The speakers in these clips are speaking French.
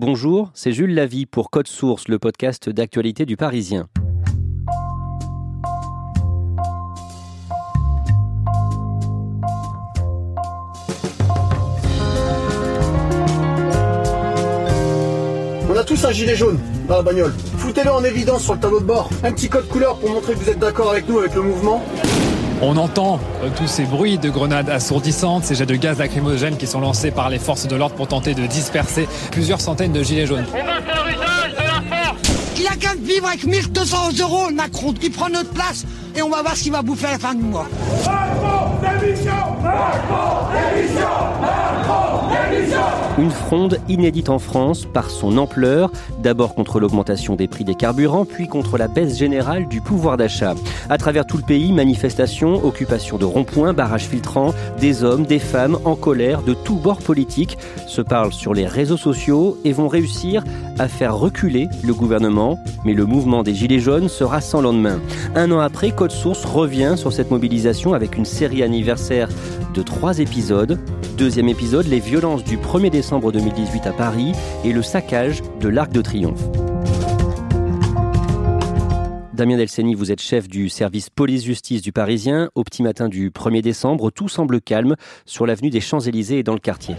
Bonjour, c'est Jules Lavie pour Code Source, le podcast d'actualité du Parisien. On a tous un gilet jaune dans la bagnole. Foutez-le en évidence sur le tableau de bord. Un petit code couleur pour montrer que vous êtes d'accord avec nous avec le mouvement. On entend euh, tous ces bruits de grenades assourdissantes, ces jets de gaz lacrymogènes qui sont lancés par les forces de l'ordre pour tenter de disperser plusieurs centaines de gilets jaunes. Il a qu'à vivre avec 1200 euros, Macron. Il prend notre place et on va voir ce qu'il va bouffer à la fin du mois. Une fronde inédite en France par son ampleur, d'abord contre l'augmentation des prix des carburants, puis contre la baisse générale du pouvoir d'achat. À travers tout le pays, manifestations, occupations de ronds-points, barrages filtrants, des hommes, des femmes en colère de tous bords politiques se parlent sur les réseaux sociaux et vont réussir à faire reculer le gouvernement. Mais le mouvement des Gilets jaunes sera sans lendemain. Un an après, Code Source revient sur cette mobilisation avec une série anniversaire de trois épisodes. Deuxième épisode, les violences du 1er décembre 2018 à Paris et le saccage de l'Arc de Triomphe. Damien Delceni, vous êtes chef du service police-justice du Parisien. Au petit matin du 1er décembre, tout semble calme sur l'avenue des Champs-Élysées et dans le quartier.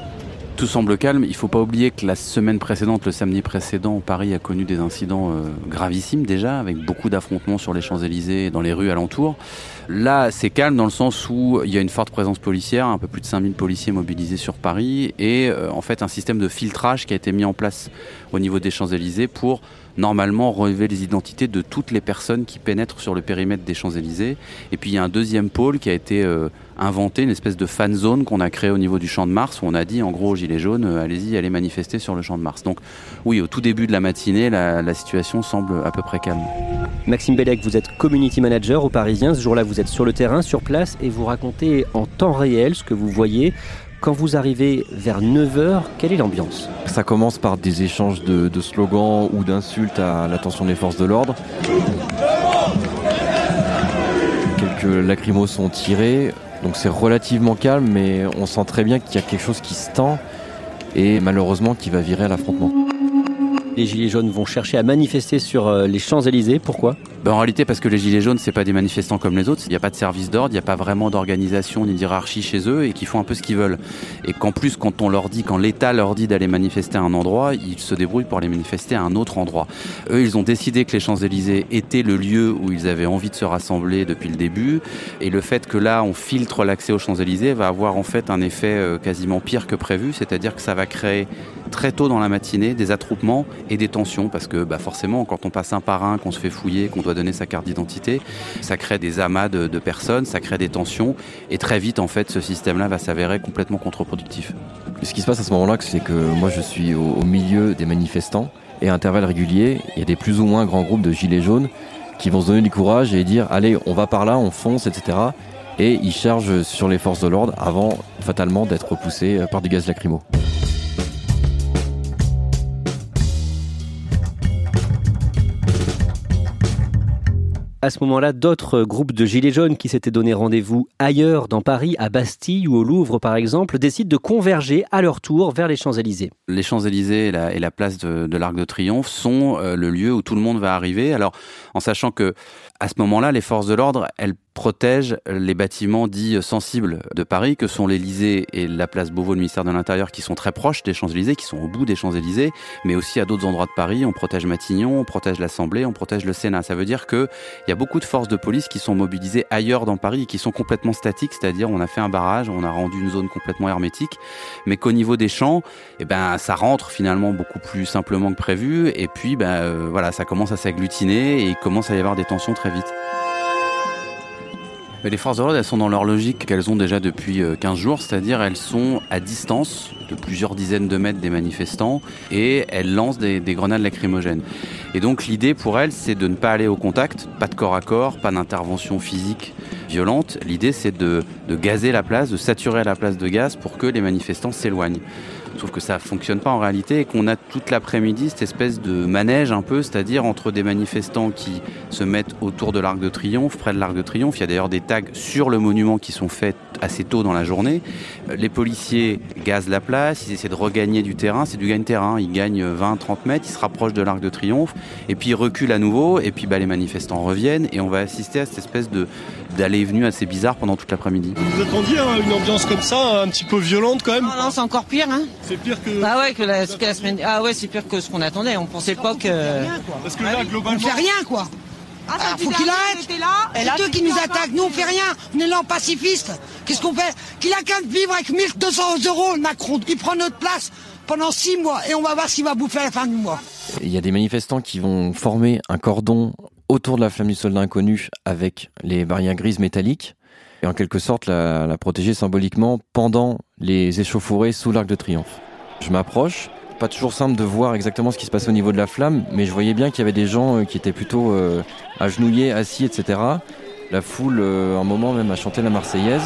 Tout semble calme. Il faut pas oublier que la semaine précédente, le samedi précédent, Paris a connu des incidents euh, gravissimes déjà, avec beaucoup d'affrontements sur les Champs-Élysées et dans les rues alentours. Là, c'est calme dans le sens où il y a une forte présence policière, un peu plus de 5000 policiers mobilisés sur Paris, et euh, en fait un système de filtrage qui a été mis en place au niveau des Champs-Élysées pour normalement relever les identités de toutes les personnes qui pénètrent sur le périmètre des Champs-Élysées. Et puis il y a un deuxième pôle qui a été euh, inventé, une espèce de fan zone qu'on a créé au niveau du Champ de Mars, où on a dit en gros aux Gilets jaunes, euh, allez-y, allez manifester sur le Champ de Mars. Donc oui, au tout début de la matinée, la, la situation semble à peu près calme. Maxime Bellec, vous êtes community manager au Parisien. Ce jour-là, vous êtes sur le terrain, sur place, et vous racontez en temps réel ce que vous voyez. Quand vous arrivez vers 9h, quelle est l'ambiance? Ça commence par des échanges de, de slogans ou d'insultes à l'attention des forces de l'ordre. Quelques lacrymos sont tirés, donc c'est relativement calme, mais on sent très bien qu'il y a quelque chose qui se tend et malheureusement qui va virer à l'affrontement. Les Gilets jaunes vont chercher à manifester sur euh, les Champs-Élysées. Pourquoi? Ben, en réalité, parce que les Gilets jaunes, c'est pas des manifestants comme les autres. Il n'y a pas de service d'ordre, il n'y a pas vraiment d'organisation ni d'hierarchie chez eux et qui font un peu ce qu'ils veulent. Et qu'en plus, quand on leur dit, quand l'État leur dit d'aller manifester à un endroit, ils se débrouillent pour aller manifester à un autre endroit. Eux, ils ont décidé que les Champs-Élysées étaient le lieu où ils avaient envie de se rassembler depuis le début. Et le fait que là, on filtre l'accès aux Champs-Élysées va avoir en fait un effet euh, quasiment pire que prévu. C'est-à-dire que ça va créer très tôt dans la matinée des attroupements et des tensions parce que bah, forcément quand on passe un par un, qu'on se fait fouiller, qu'on donner sa carte d'identité, ça crée des amas de, personnes, ça crée des tensions et très vite en fait ce système-là va s'avérer complètement contre-productif. Ce qui se passe à ce moment-là, c'est que moi je suis au, au milieu des manifestants et à intervalles réguliers, il y a des plus ou moins grands groupes de gilets jaunes qui vont se donner du courage et dire allez on va par là, on fonce, etc. Et ils chargent sur les forces de l'ordre avant fatalement d'être repoussés par du gaz lacrymo. À ce moment-là, d'autres groupes de Gilets jaunes qui s'étaient donné rendez-vous ailleurs dans Paris, à Bastille ou au Louvre par exemple, décident de converger à leur tour vers les Champs-Élysées. Les Champs-Élysées et la, place de, de l'Arc de Triomphe sont euh, le lieu où tout le monde va arriver. Alors, en sachant que à ce moment-là, les forces de l'ordre, elles protège les bâtiments dits sensibles de Paris, que sont l'Élysée et la place Beauvau, le ministère de l'Intérieur, qui sont très proches des Champs-Élysées, qui sont au bout des Champs-Élysées, mais aussi à d'autres endroits de Paris. On protège Matignon, on protège l'Assemblée, on protège le Sénat. Ça veut dire qu'il y a beaucoup de forces de police qui sont mobilisées ailleurs dans Paris et qui sont complètement statiques, c'est-à-dire on a fait un barrage, on a rendu une zone complètement hermétique, mais qu'au niveau des champs, eh ben, ça rentre finalement beaucoup plus simplement que prévu, et puis ben, euh, voilà, ça commence à s'agglutiner et il commence à y avoir des tensions très vite. Les forces de l'ordre, elles sont dans leur logique qu'elles ont déjà depuis 15 euh, jours, c'est-à-dire elles sont à distance de plusieurs dizaines de mètres des manifestants et elles lancent des, grenades lacrymogènes. Et donc l'idée pour elles, c'est de ne pas aller au contact, pas de corps à corps, pas d'intervention physique violente. L'idée, c'est de gazer la place, de saturer la place de gaz pour que les manifestants s'éloignent. Sauf que ça fonctionne pas en réalité et qu'on a toute l'après-midi cette espèce de manège un peu, c'est-à-dire entre des manifestants qui se mettent autour de l'Arc de Triomphe, près de l'Arc de Triomphe. Il y a d'ailleurs des tags sur le monument qui sont faits assez tôt dans la journée. Les policiers gazent la place, ils essaient de regagner du terrain, c'est du gagne-terrain. Ils gagnent 20-30 mètres, ils se rapprochent de l'Arc de Triomphe et puis ils reculent à nouveau et puis bah, les manifestants reviennent et on va assister à cette espèce de d'aller et venue assez bizarre pendant toute l'après-midi. Vous attendiez hein, une ambiance comme ça, un petit peu violente quand même Non, non c'est encore pire. Hein c'est pire que. Ah ouais, que la, semaine. Ah ouais, c'est pire que ce qu'on attendait. On pensait pas que. Parce que là, globalement. On fait rien, quoi. Ah, ah faut qu'il arrête. C'est eux qui nous attaquent. Nous, on fait rien. On est là en pacifiste. Qu'est-ce qu'on fait Qu'il a qu'à vivre avec 1200 euros, Macron. Il prend notre place pendant six mois et on va voir ce qu'il va bouffer à la fin du mois. Il y a des manifestants qui vont former un cordon autour de la flamme du soldat inconnu avec les barrières grises métalliques et en quelque sorte la, la protéger symboliquement pendant les échauffourées sous l'arc de triomphe. Je m'approche, pas toujours simple de voir exactement ce qui se passe au niveau de la flamme, mais je voyais bien qu'il y avait des gens euh, qui étaient plutôt euh, agenouillés, assis, etc. La foule, euh, un moment même, a chanté la Marseillaise.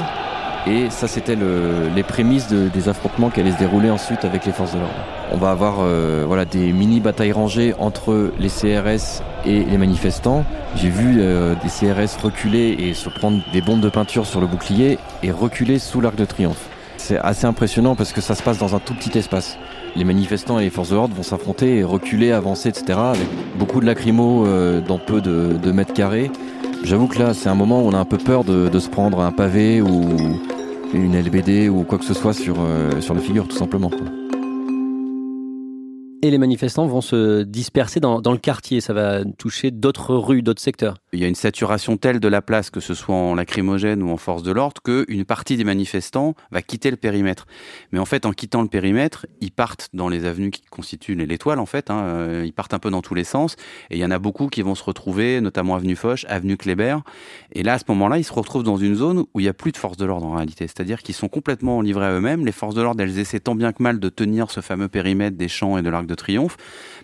Et ça, c'était le, les prémices de, des affrontements qui allaient se dérouler ensuite avec les forces de l'ordre. On va avoir voilà, des mini batailles rangées entre les CRS et les manifestants. J'ai vu des CRS reculer et se prendre des bombes de peinture sur le bouclier et reculer sous l'arc de triomphe. C'est assez impressionnant parce que ça se passe dans un tout petit espace. Les manifestants et les forces de l'ordre vont s'affronter reculer, avancer, etc. avec beaucoup de lacrymos euh, dans peu de, mètres carrés. J'avoue que là, c'est un moment où on a un peu peur de, se prendre un pavé ou une LBD ou quoi que ce soit sur, euh, sur la figure, tout simplement. Et les manifestants vont se disperser dans, le quartier. Ça va toucher d'autres rues, d'autres secteurs. Il y a une saturation telle de la place, que ce soit en lacrymogène ou en force de l'ordre, qu'une partie des manifestants va quitter le périmètre. Mais en fait, en quittant le périmètre, ils partent dans les avenues qui constituent l'étoile, en fait. Hein, euh, ils partent un peu dans tous les sens. Et il y en a beaucoup qui vont se retrouver, notamment avenue Foch, avenue Kléber. Et là, à ce moment-là, ils se retrouvent dans une zone où il n'y a plus de force de l'ordre en réalité. C'est-à-dire qu'ils sont complètement livrés à eux-mêmes. Les forces de l'ordre, elles essaient tant bien que mal de tenir ce fameux périmètre des champs et de l'arc de triomphe.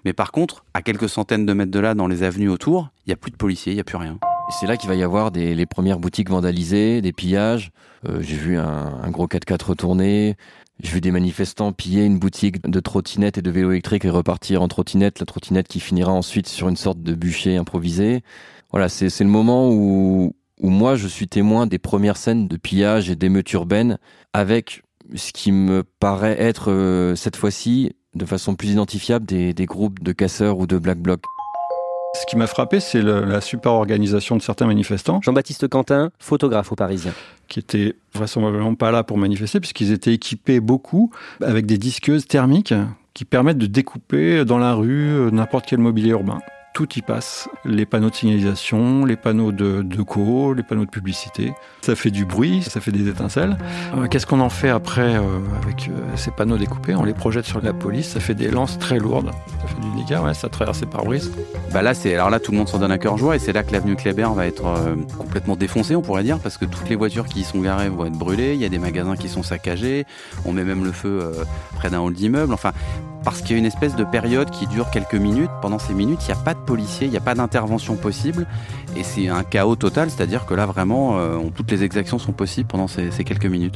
Mais par contre, à quelques centaines de mètres de là, dans les avenues autour, il n'y a plus de policiers, il n'y a plus rien. C'est là qu'il va y avoir les premières boutiques vandalisées, des pillages. Euh, j'ai vu un, gros 4x4 retourné. J'ai vu des manifestants piller une boutique de trottinettes et de vélos électriques et repartir en trottinette. La trottinette qui finira ensuite sur une sorte de bûcher improvisé. Voilà, c'est le moment où, où moi je suis témoin des premières scènes de pillage et d'émeutes urbaines avec ce qui me paraît être euh, cette fois-ci de façon plus identifiable des, des, groupes de casseurs ou de black blocs. Ce qui m'a frappé, c'est la super organisation de certains manifestants. Jean-Baptiste Quentin, photographe au Parisien. Qui étaient vraisemblablement pas là pour manifester, puisqu'ils étaient équipés beaucoup avec des disqueuses thermiques qui permettent de découper dans la rue euh, n'importe quel mobilier urbain tout y passe. Les panneaux de signalisation, les panneaux de, de co, les panneaux de publicité. Ça fait du bruit, ça fait des étincelles. Euh, Qu'est-ce qu'on en fait après euh, avec euh, ces panneaux découpés? On les projette sur la police, ça fait des lances très lourdes. Ça fait du dégât, ça traverse les pare-brise. Bah là, alors là, tout le monde s'en donne à cœur joie et c'est là que l'avenue Kléber va être complètement défoncée, on pourrait dire, parce que toutes les voitures qui y sont garées vont être brûlées. Il y a des magasins qui sont saccagés. On met même le feu près d'un hall d'immeuble. Enfin, parce qu'il y a une espèce de période qui dure quelques minutes. Pendant ces minutes, il n'y a pas de policiers, il n'y a pas d'intervention possible. Et c'est un chaos total, c'est-à-dire que là, vraiment, euh, toutes les exactions sont possibles pendant ces, ces quelques minutes.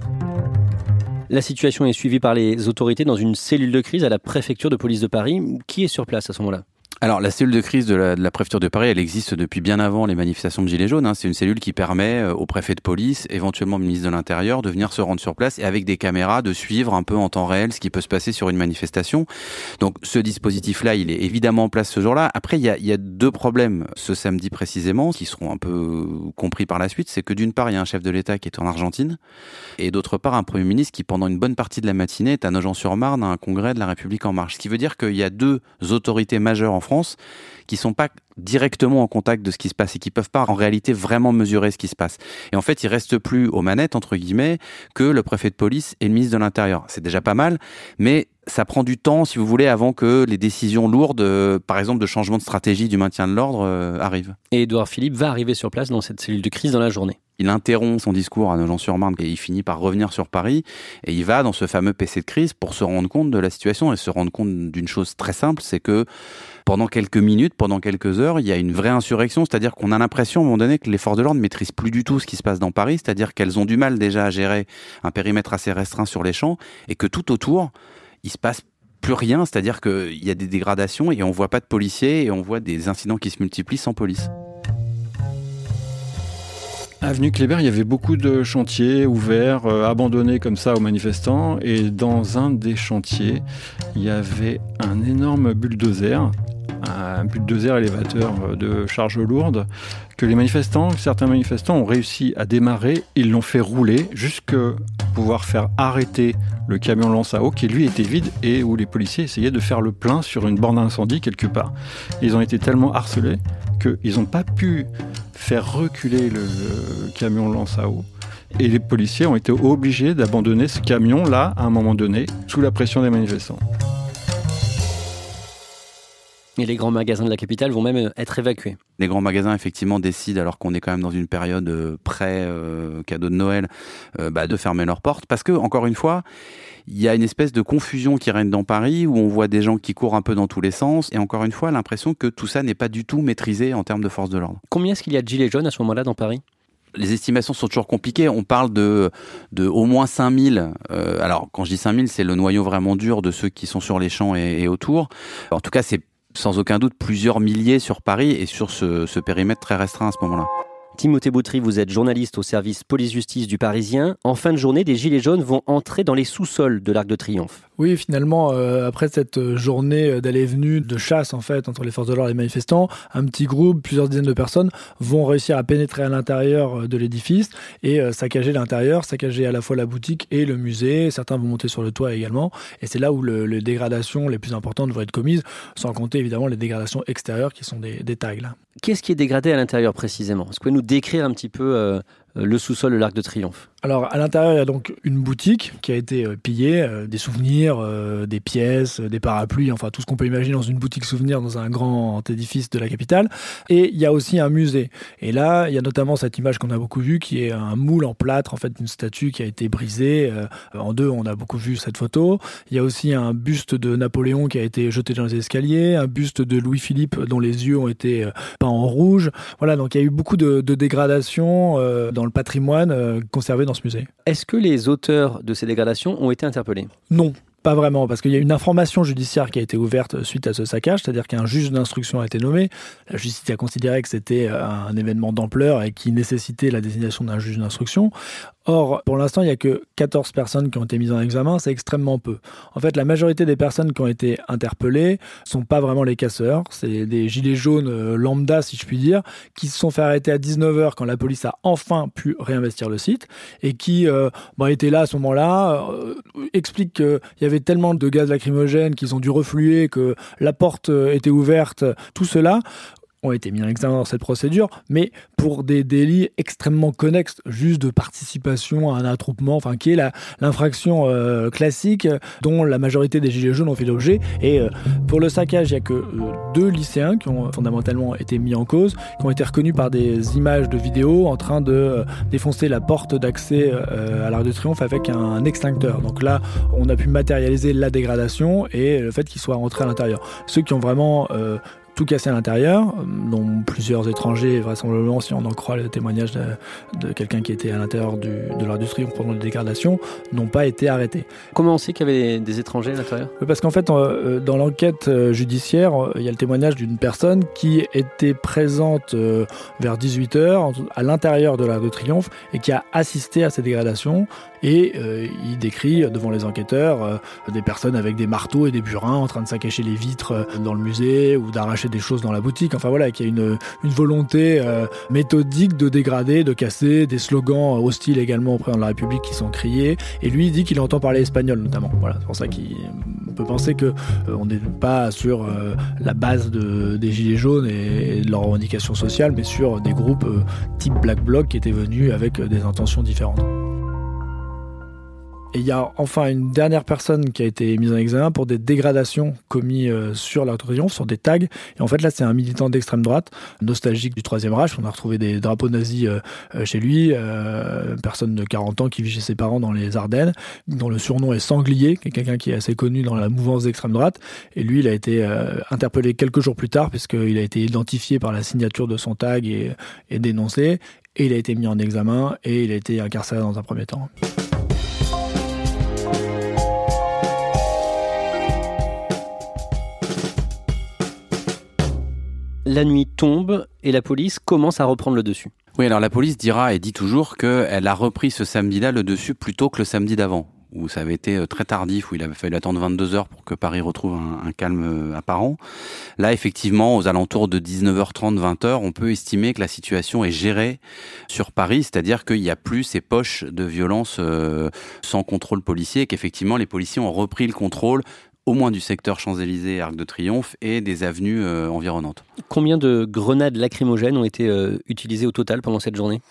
La situation est suivie par les autorités dans une cellule de crise à la préfecture de police de Paris. Qui est sur place à ce moment-là? Alors, la cellule de crise de la, préfecture de Paris, elle existe depuis bien avant les manifestations de Gilets jaunes. Hein. C'est une cellule qui permet euh, au préfet de police, éventuellement au ministre de l'Intérieur, de venir se rendre sur place et avec des caméras de suivre un peu en temps réel ce qui peut se passer sur une manifestation. Donc, ce dispositif-là, il est évidemment en place ce jour-là. Après, il y a, y a deux problèmes ce samedi précisément, qui seront un peu compris par la suite. C'est que d'une part, il y a un chef de l'État qui est en Argentine, et d'autre part, un Premier ministre qui, pendant une bonne partie de la matinée, est à Nogent-sur-Marne à un congrès de la République en marche. Ce qui veut dire qu'il y a deux autorités majeures en France France qui sont pas directement en contact de ce qui se passe et qui peuvent pas en réalité vraiment mesurer ce qui se passe. Et en fait, il reste plus aux manettes entre guillemets que le préfet de police et le ministre de l'Intérieur. C'est déjà pas mal, mais ça prend du temps, si vous voulez, avant que les décisions lourdes, euh, par exemple de changement de stratégie du maintien de l'ordre, euh, arrivent. Et Edouard Philippe va arriver sur place dans cette cellule de crise dans la journée. Il interrompt son discours à Nogent-sur-Marne et il finit par revenir sur Paris. Et il va dans ce fameux PC de crise pour se rendre compte de la situation et se rendre compte d'une chose très simple, c'est que pendant quelques minutes, pendant quelques heures, il y a une vraie insurrection, c'est-à-dire qu'on a l'impression à un moment donné que les forces de l'ordre maîtrisent plus du tout ce qui se passe dans Paris, c'est-à-dire qu'elles ont du mal déjà à gérer un périmètre assez restreint sur les champs et que tout autour, il se passe plus rien, c'est-à-dire qu'il y a des dégradations et on voit pas de policiers et on voit des incidents qui se multiplient sans police. Avenue Kléber, il y avait beaucoup de chantiers ouverts, euh, abandonnés comme ça aux manifestants. Et dans un des chantiers, il y avait un énorme bulldozer un bulldozer élévateur euh, de charge lourde que les manifestants, certains manifestants ont réussi à démarrer, ils l'ont fait rouler jusqu'à pouvoir faire arrêter le camion lance à eau qui lui était vide et où les policiers essayaient de faire le plein sur une borne d'incendie quelque part. Ils ont été tellement harcelés qu'ils n'ont pas pu faire reculer le camion lance à eau. Et les policiers ont été obligés d'abandonner ce camion-là à un moment donné, sous la pression des manifestants. Et les grands magasins de la capitale vont même euh, être évacués. Les grands magasins, effectivement, décident, alors qu'on est quand même dans une période euh, pré-cadeau de Noël, euh, bah, de fermer leurs portes. Parce que, encore une fois, il y a une espèce de confusion qui règne dans Paris, où on voit des gens qui courent un peu dans tous les sens. Et encore une fois, l'impression que tout ça n'est pas du tout maîtrisé en termes de force de l'ordre. Combien est-ce qu'il y a de gilets jaunes à ce moment-là dans Paris? Les estimations sont toujours compliquées. On parle de, de au moins 5000. Euh, alors, quand je dis 5000, c'est le noyau vraiment dur de ceux qui sont sur les champs et, et autour. En tout cas, c'est sans aucun doute plusieurs milliers sur Paris et sur ce, périmètre très restreint à ce moment-là. Timothée Boutry, vous êtes journaliste au service police-justice du Parisien. En fin de journée, des Gilets jaunes vont entrer dans les sous-sols de l'Arc de Triomphe. Oui, finalement, euh, après cette journée d'aller-venue, de chasse en fait entre les forces de l'ordre et les manifestants, un petit groupe, plusieurs dizaines de personnes vont réussir à pénétrer à l'intérieur de l'édifice et euh, saccager l'intérieur, saccager à la fois la boutique et le musée. Certains vont monter sur le toit également. Et c'est là où le, les dégradations les plus importantes vont être commises, sans compter évidemment les dégradations extérieures qui sont des, tags. Qu'est-ce qui est dégradé à l'intérieur précisément? Est-ce que vous pouvez nous décrire un petit peu euh, le sous-sol de l'Arc de Triomphe alors à l'intérieur, il y a donc une boutique qui a été euh, pillée, euh, des souvenirs, euh, des pièces, des parapluies, enfin tout ce qu'on peut imaginer dans une boutique souvenir dans un grand édifice de la capitale. Et il y a aussi un musée. Et là, il y a notamment cette image qu'on a beaucoup vue, qui est un moule en plâtre, en fait, d'une statue qui a été brisée en deux. On a beaucoup vu cette photo. Il y a aussi un buste de Napoléon qui a été jeté dans les escaliers, un buste de Louis-Philippe dont les yeux ont été peints en rouge. Voilà, donc il y a eu beaucoup de, de dégradations dans le patrimoine conservé dans ce musée. Est-ce que les auteurs de ces dégradations ont été interpellés? Non. Pas vraiment, parce qu'il y a une information judiciaire qui a été ouverte suite à ce saccage, c'est-à-dire qu'un juge d'instruction a été nommé. La justice a considéré que c'était un événement d'ampleur et qui nécessitait la désignation d'un juge d'instruction. Or, pour l'instant, il n'y a que 14 personnes qui ont été mises en examen, c'est extrêmement peu. En fait, la majorité des personnes qui ont été interpellées sont pas vraiment les casseurs, c'est des gilets jaunes euh, lambda, si je puis dire, qui se sont fait arrêter à 19h quand la police a enfin pu réinvestir le site et qui euh, bah, étaient là à ce moment-là, euh, expliquent qu'il y avait tellement de gaz lacrymogène qu'ils ont dû refluer, que la porte était ouverte, tout cela ont été mis en examen dans cette procédure, mais pour des délits extrêmement connexes, juste de participation à un attroupement, enfin qui est l'infraction euh, classique dont la majorité des gilets jaunes ont fait l'objet. Et euh, pour le saccage, il n'y a que euh, deux lycéens qui ont fondamentalement été mis en cause, qui ont été reconnus par des images de vidéo en train de défoncer la porte d'accès à l'Arc de Triomphe avec un extincteur. Donc là, on a pu matérialiser la dégradation et le fait qu'ils soient rentrés à l'intérieur. Ceux qui ont vraiment tout cassé à l'intérieur, dont plusieurs étrangers, vraisemblablement, si on en croit le témoignage de, de quelqu'un qui était à l'intérieur de Triomphe pendant les dégradations, n'ont pas été arrêtés. Comment on sait qu'il y avait des étrangers à l'intérieur? Parce qu'en fait, euh, dans l'enquête euh, judiciaire, il y a le témoignage d'une personne qui était présente euh, vers 18h à l'intérieur de l'Arc de Triomphe et qui a assisté à ces dégradations et euh, il décrit devant les enquêteurs euh, des personnes avec des marteaux et des burins en train de saccager les vitres euh, dans le musée ou d'arracher des choses dans la boutique. Enfin voilà, qu'il y a une, volonté méthodique de dégrader, de casser, des slogans hostiles également auprès de la République qui sont criés. Et lui, il dit qu'il entend parler espagnol notamment. Voilà, c'est pour ça qu'il peut penser que on n'est pas sur la base de, des Gilets jaunes et, de leurs revendications sociales, mais sur des groupes type Black Bloc qui étaient venus avec des intentions différentes. Et il y a enfin une dernière personne qui a été mise en examen pour des dégradations commises euh, sur de Triomphe, sur des tags. Et en fait, là, c'est un militant d'extrême droite, nostalgique du Troisième Reich. On a retrouvé des drapeaux nazis euh, euh, chez lui. Une personne de 40 ans qui vit chez ses parents dans les Ardennes, dont le surnom est Sanglier, qui est quelqu'un qui est assez connu dans la mouvance d'extrême droite. Et lui, il a été interpellé quelques jours plus tard, puisqu'il a été identifié par la signature de son tag et dénoncé. Et il a été mis en examen et il a été incarcéré dans un premier temps. La nuit tombe et la police commence à reprendre le dessus. Oui, alors la police dira et dit toujours qu'elle a repris ce samedi-là le dessus plutôt que le samedi d'avant, où ça avait été euh, très tardif, où il avait fallu attendre 22 heures pour que Paris retrouve un, calme euh, apparent. Là, effectivement, aux alentours de 19h30, 20h, on peut estimer que la situation est gérée sur Paris, c'est-à-dire qu'il n'y a plus ces poches de violence euh, sans contrôle policier, qu'effectivement les policiers ont repris le contrôle au moins du secteur Champs-Élysées, Arc de Triomphe et des avenues euh, environnantes. Combien de grenades lacrymogènes ont été euh, utilisées au total pendant cette journée?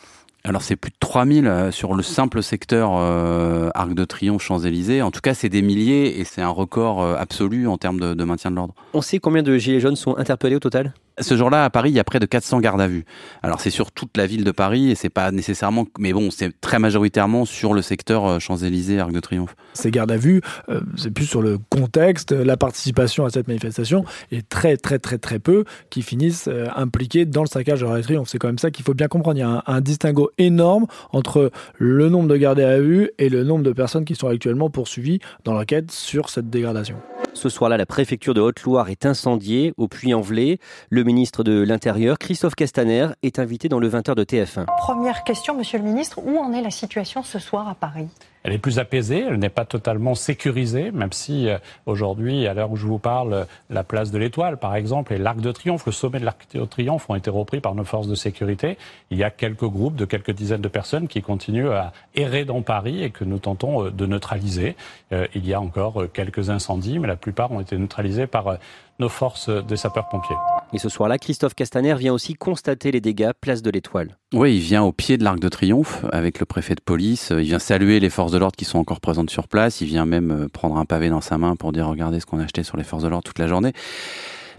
Alors c'est plus de 3000 euh, sur le simple secteur Arc de Triomphe, Champs-Élysées. En tout cas, c'est des milliers et c'est un record absolu en termes de maintien de l'ordre. On sait combien de gilets jaunes sont interpellés au total? Ce jour-là, à Paris, il y a près de 400 gardes à vue. Alors, c'est sur toute la ville de Paris et c'est pas nécessairement, mais bon, c'est très majoritairement sur le secteur euh, Champs-Élysées, Arc de Triomphe. Ces gardes à vue, euh, c'est plus sur le contexte, la participation à cette manifestation et très, très, très, très peu qui finissent euh, impliqués dans le saccage de l'Arc de Triomphe. C'est quand même ça qu'il faut bien comprendre. Il y a un, un, distinguo énorme entre le nombre de gardes à vue et le nombre de personnes qui sont actuellement poursuivies dans l'enquête sur cette dégradation. Ce soir-là, la préfecture de Haute-Loire est incendiée au Puy-en-Velay. Le ministre de l'Intérieur, Christophe Castaner, est invité dans le 20h de TF1. Première question, monsieur le ministre, où en est la situation ce soir à Paris? Elle est plus apaisée, elle n'est pas totalement sécurisée, même si euh, aujourd'hui, à l'heure où je vous parle, la place de l'Étoile, par exemple, et l'Arc de Triomphe, le sommet de l'Arc de Triomphe ont été repris par nos forces de sécurité. Il y a quelques groupes de quelques dizaines de personnes qui continuent à errer dans Paris et que nous tentons euh, de neutraliser. Euh, il y a encore quelques incendies, mais la plupart ont été neutralisés par nos forces des sapeurs-pompiers. Et ce soir-là, Christophe Castaner vient aussi constater les dégâts place de l'Étoile. Oui, il vient au pied de l'Arc de Triomphe avec le préfet de police. Il vient saluer les forces de l'ordre qui sont encore présentes sur place. Il vient même euh, prendre un pavé dans sa main pour dire regardez ce qu'on a acheté sur les forces de l'ordre toute la journée.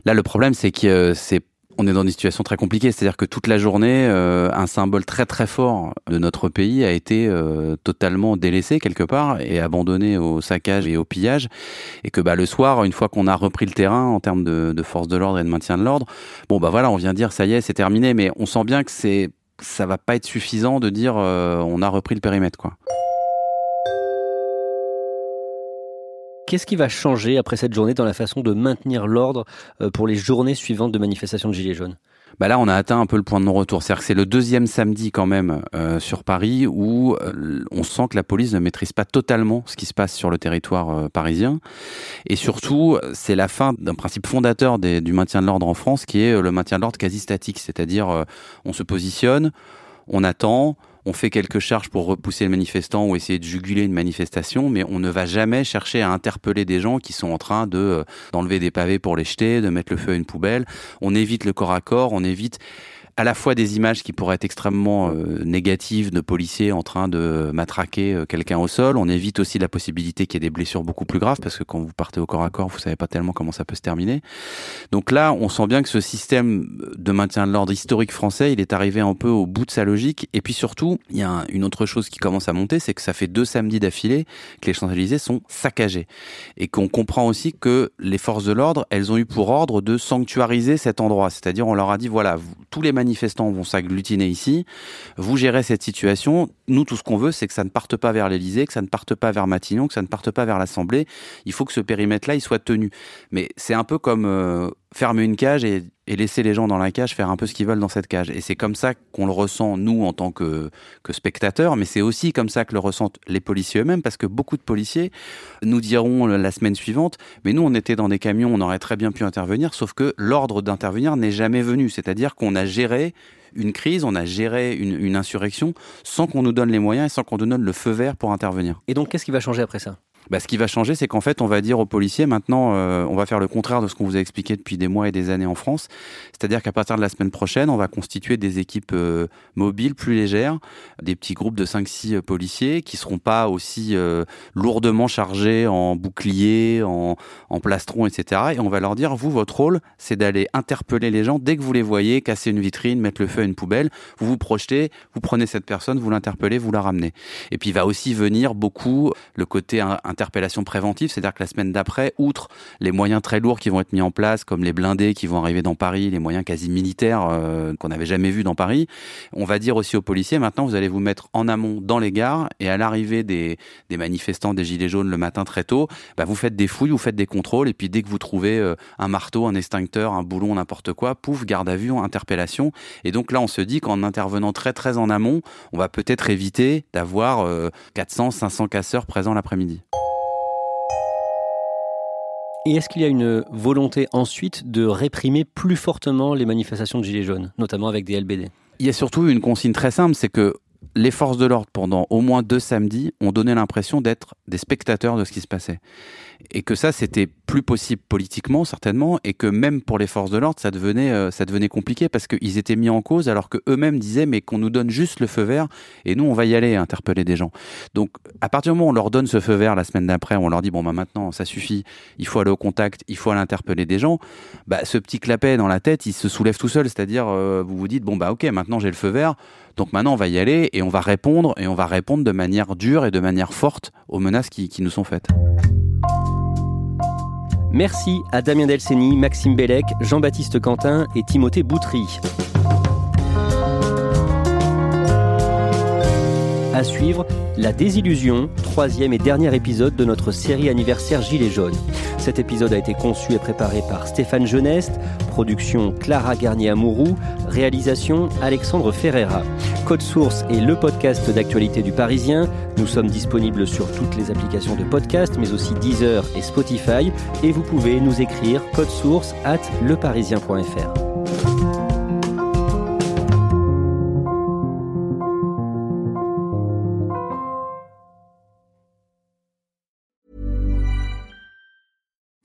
Là, le problème, c'est que euh, c'est on est dans une situation très compliquée, c'est-à-dire que toute la journée, euh, un symbole très très fort de notre pays a été euh, totalement délaissé quelque part et abandonné au saccage et au pillage, et que bah, le soir, une fois qu'on a repris le terrain en termes de, de force de l'ordre et de maintien de l'ordre, bon bah voilà, on vient dire ça y est, c'est terminé, mais on sent bien que c'est ça va pas être suffisant de dire euh, on a repris le périmètre quoi. Qu'est-ce qui va changer après cette journée dans la façon de maintenir l'ordre euh, pour les journées suivantes de manifestations de Gilets jaunes? Bah là, on a atteint un peu le point de non-retour. C'est-à-dire que c'est le deuxième samedi quand même euh, sur Paris où euh, on sent que la police ne maîtrise pas totalement ce qui se passe sur le territoire parisien. Et surtout, c'est la fin d'un principe fondateur du maintien de l'ordre en France, qui est le maintien de l'ordre quasi statique. C'est-à-dire, on se positionne, on attend, on fait quelques charges pour repousser le manifestant ou essayer de juguler une manifestation, mais on ne va jamais chercher à interpeller des gens qui sont en train de euh, d'enlever des pavés pour les jeter, de mettre le feu à une poubelle. On évite le corps à corps, on évite à la fois des images qui pourraient être extrêmement euh, négatives de policiers en train de matraquer euh, quelqu'un au sol. On évite aussi la possibilité qu'il y ait des blessures beaucoup plus graves parce que quand vous partez au corps à corps, vous savez pas tellement comment ça peut se terminer. Donc là, on sent bien que ce système de maintien de l'ordre historique français, il est arrivé un peu au bout de sa logique. Et puis surtout, il y a une autre chose qui commence à monter, c'est que ça fait deux samedis d'affilée que les Champs-Élysées sont saccagés et qu'on comprend aussi que les forces de l'ordre, elles ont eu pour ordre de sanctuariser cet endroit. C'est-à-dire, on leur a dit voilà, tous les manifestants vont s'agglutiner ici, vous gérez cette situation. Nous, tout ce qu'on veut, c'est que ça ne parte pas vers l'Élysée, que ça ne parte pas vers Matignon, que ça ne parte pas vers l'Assemblée. Il faut que ce périmètre-là, il soit tenu. Mais c'est un peu comme euh, fermer une cage et, laisser les gens dans la cage faire un peu ce qu'ils veulent dans cette cage. Et c'est comme ça qu'on le ressent, nous, en tant que, que spectateurs, mais c'est aussi comme ça que le ressentent les policiers eux-mêmes, parce que beaucoup de policiers nous diront la semaine suivante, mais nous, on était dans des camions, on aurait très bien pu intervenir, sauf que l'ordre d'intervenir n'est jamais venu. C'est-à-dire qu'on a géré une crise, on a géré une, une insurrection sans qu'on nous donne les moyens et sans qu'on nous donne le feu vert pour intervenir. Et donc, qu'est-ce qui va changer après ça? Bah, ce qui va changer, c'est qu'en fait, on va dire aux policiers maintenant, euh, on va faire le contraire de ce qu'on vous a expliqué depuis des mois et des années en France. C'est-à-dire qu'à partir de la semaine prochaine, on va constituer des équipes euh, mobiles plus légères, des petits groupes de 5-6 euh, policiers qui seront pas aussi lourdement chargés en boucliers, en, en plastrons, etc. Et on va leur dire, vous, votre rôle, c'est d'aller interpeller les gens dès que vous les voyez, casser une vitrine, mettre le feu à une poubelle. Vous vous projetez, vous prenez cette personne, vous l'interpellez, vous la ramenez. Et puis il va aussi venir beaucoup le côté interpellation préventive, c'est-à-dire que la semaine d'après, outre les moyens très lourds qui vont être mis en place, comme les blindés qui vont arriver dans Paris, les moyens quasi militaires euh, qu'on n'avait jamais vus dans Paris, on va dire aussi aux policiers, maintenant vous allez vous mettre en amont dans les gares et à l'arrivée des, manifestants, des gilets jaunes le matin très tôt, bah vous faites des fouilles, vous faites des contrôles et puis dès que vous trouvez euh, un marteau, un extincteur, un boulon, n'importe quoi, pouf, garde à vue, interpellation. Et donc là, on se dit qu'en intervenant très très en amont, on va peut-être éviter d'avoir 400, euh, 500 casseurs présents l'après-midi. Et est-ce qu'il y a une volonté ensuite de réprimer plus fortement les manifestations de Gilets jaunes, notamment avec des LBD Il y a surtout une consigne très simple, c'est que les forces de l'ordre, pendant au moins deux samedis, ont donné l'impression d'être des spectateurs de ce qui se passait et que ça c'était plus possible politiquement certainement et que même pour les forces de l'ordre ça devenait euh, ça devenait compliqué parce qu'ils étaient mis en cause alors que eux-mêmes disaient mais qu'on nous donne juste le feu vert et nous on va y aller interpeller des gens. Donc à partir du moment où on leur donne ce feu vert la semaine d'après, on leur dit bon bah maintenant ça suffit, il faut aller au contact, il faut aller interpeller des gens, bah ce petit clapet dans la tête, il se soulève tout seul, c'est-à-dire euh, vous vous dites bon bah OK, maintenant j'ai le feu vert, donc maintenant on va y aller et on va répondre et on va répondre de manière dure et de manière forte aux menaces qui nous sont faites. Merci à Damien Delceni, Maxime Bellec, Jean-Baptiste Quentin et Timothée Boutry. À suivre, La Désillusion, troisième et dernier épisode de notre série anniversaire Gilets jaunes. Cet épisode a été conçu et préparé par Stéphane Geneste, production Clara Garnier-Amouroux, réalisation Alexandre Ferreira. Code Source est le podcast d'actualité du Parisien. Nous sommes disponibles sur toutes les applications de podcast, mais aussi Deezer et Spotify. Et vous pouvez nous écrire code source at leparisien.fr.